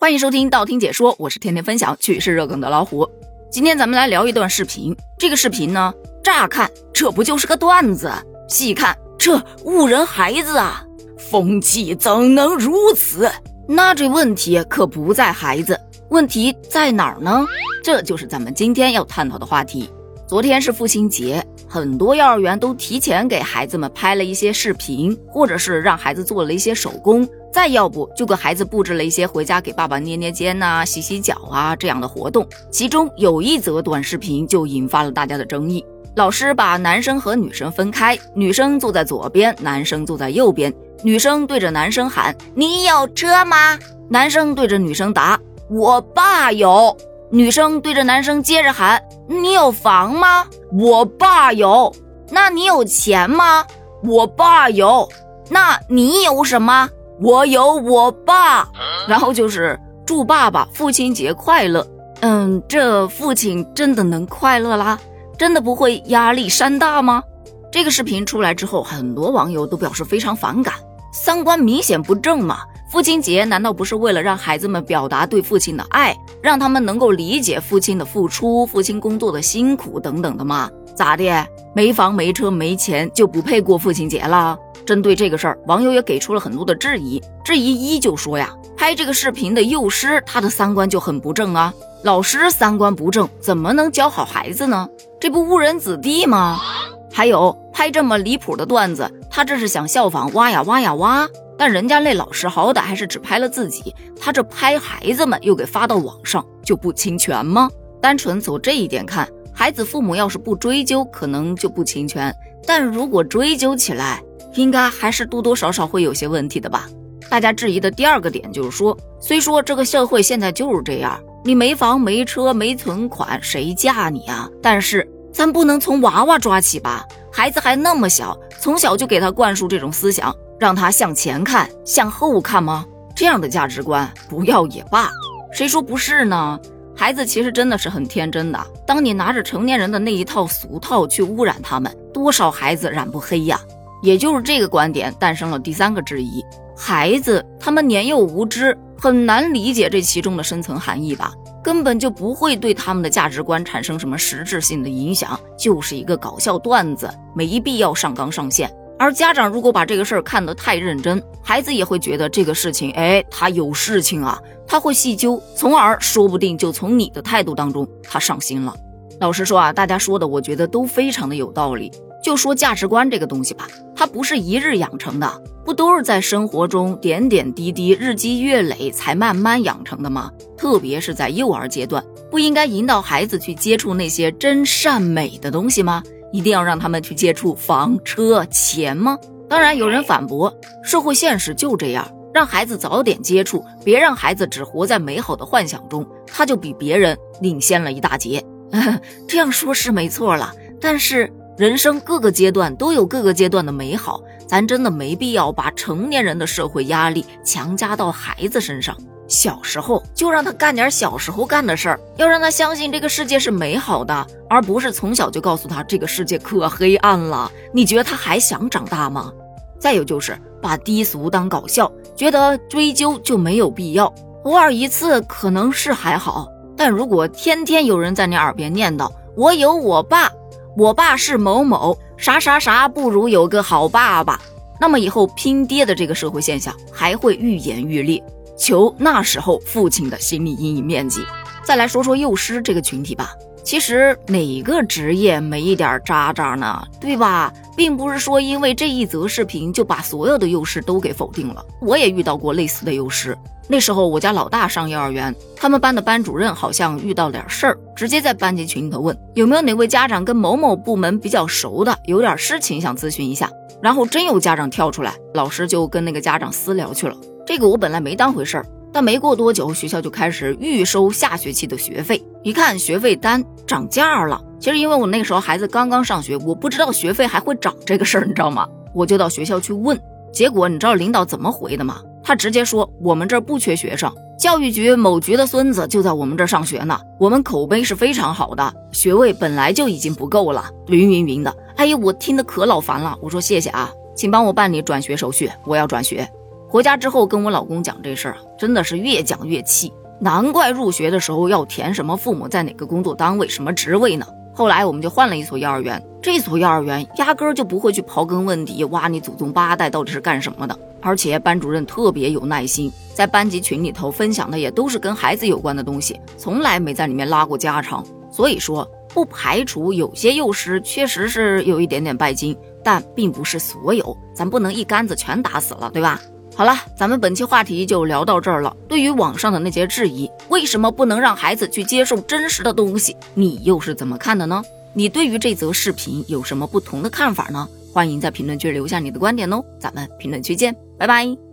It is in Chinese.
欢迎收听道听解说，我是天天分享趣事热梗的老虎。今天咱们来聊一段视频。这个视频呢，乍看这不就是个段子，细看这误人孩子啊！风气怎能如此？那这问题可不在孩子，问题在哪儿呢？这就是咱们今天要探讨的话题。昨天是父亲节，很多幼儿园都提前给孩子们拍了一些视频，或者是让孩子做了一些手工。再要不就给孩子布置了一些回家给爸爸捏捏肩呐、洗洗脚啊这样的活动。其中有一则短视频就引发了大家的争议。老师把男生和女生分开，女生坐在左边，男生坐在右边。女生对着男生喊：“你有车吗？”男生对着女生答：“我爸有。”女生对着男生接着喊：“你有房吗？”“我爸有。”“那你有钱吗？”“我爸有。”“那你有什么？”我有我爸，然后就是祝爸爸父亲节快乐。嗯，这父亲真的能快乐啦？真的不会压力山大吗？这个视频出来之后，很多网友都表示非常反感，三观明显不正嘛！父亲节难道不是为了让孩子们表达对父亲的爱，让他们能够理解父亲的付出、父亲工作的辛苦等等的吗？咋的？没房没车没钱就不配过父亲节了？针对这个事儿，网友也给出了很多的质疑。质疑一就说呀，拍这个视频的幼师他的三观就很不正啊，老师三观不正，怎么能教好孩子呢？这不误人子弟吗？还有拍这么离谱的段子，他这是想效仿挖呀挖呀挖，但人家那老师好歹还是只拍了自己，他这拍孩子们又给发到网上，就不侵权吗？单纯从这一点看，孩子父母要是不追究，可能就不侵权，但如果追究起来，应该还是多多少少会有些问题的吧？大家质疑的第二个点就是说，虽说这个社会现在就是这样，你没房没车没存款，谁嫁你啊？但是咱不能从娃娃抓起吧？孩子还那么小，从小就给他灌输这种思想，让他向前看，向后看吗？这样的价值观不要也罢。谁说不是呢？孩子其实真的是很天真的。当你拿着成年人的那一套俗套去污染他们，多少孩子染不黑呀？也就是这个观点诞生了第三个质疑：孩子他们年幼无知，很难理解这其中的深层含义吧？根本就不会对他们的价值观产生什么实质性的影响，就是一个搞笑段子，没必要上纲上线。而家长如果把这个事儿看得太认真，孩子也会觉得这个事情，哎，他有事情啊，他会细究，从而说不定就从你的态度当中他上心了。老实说啊，大家说的，我觉得都非常的有道理。就说价值观这个东西吧，它不是一日养成的，不都是在生活中点点滴滴、日积月累才慢慢养成的吗？特别是在幼儿阶段，不应该引导孩子去接触那些真善美的东西吗？一定要让他们去接触房车钱吗？当然，有人反驳，社会现实就这样，让孩子早点接触，别让孩子只活在美好的幻想中，他就比别人领先了一大截。这样说是没错了，但是。人生各个阶段都有各个阶段的美好，咱真的没必要把成年人的社会压力强加到孩子身上。小时候就让他干点小时候干的事儿，要让他相信这个世界是美好的，而不是从小就告诉他这个世界可黑暗了。你觉得他还想长大吗？再有就是把低俗当搞笑，觉得追究就没有必要。偶尔一次可能是还好，但如果天天有人在你耳边念叨“我有我爸”。我爸是某某啥啥啥，不如有个好爸爸。那么以后拼爹的这个社会现象还会愈演愈烈，求那时候父亲的心理阴影面积。再来说说幼师这个群体吧，其实哪个职业没一点渣渣呢？对吧？并不是说因为这一则视频就把所有的幼师都给否定了。我也遇到过类似的幼师。那时候我家老大上幼儿园，他们班的班主任好像遇到点事儿，直接在班级群里头问有没有哪位家长跟某某部门比较熟的，有点事情想咨询一下。然后真有家长跳出来，老师就跟那个家长私聊去了。这个我本来没当回事儿，但没过多久，学校就开始预收下学期的学费。一看学费单涨价了，其实因为我那个时候孩子刚刚上学，我不知道学费还会涨这个事儿，你知道吗？我就到学校去问，结果你知道领导怎么回的吗？他直接说：“我们这儿不缺学生，教育局某局的孙子就在我们这儿上学呢。我们口碑是非常好的，学位本来就已经不够了，云云云的。哎呀，我听得可老烦了。我说谢谢啊，请帮我办理转学手续，我要转学。回家之后跟我老公讲这事儿啊，真的是越讲越气。难怪入学的时候要填什么父母在哪个工作单位、什么职位呢？后来我们就换了一所幼儿园，这所幼儿园压根儿就不会去刨根问底，挖你祖宗八代到底是干什么的。而且班主任特别有耐心，在班级群里头分享的也都是跟孩子有关的东西，从来没在里面拉过家常。所以说，不排除有些幼师确实是有一点点拜金，但并不是所有，咱不能一竿子全打死了，对吧？好了，咱们本期话题就聊到这儿了。对于网上的那些质疑，为什么不能让孩子去接受真实的东西？你又是怎么看的呢？你对于这则视频有什么不同的看法呢？欢迎在评论区留下你的观点哦。咱们评论区见，拜拜。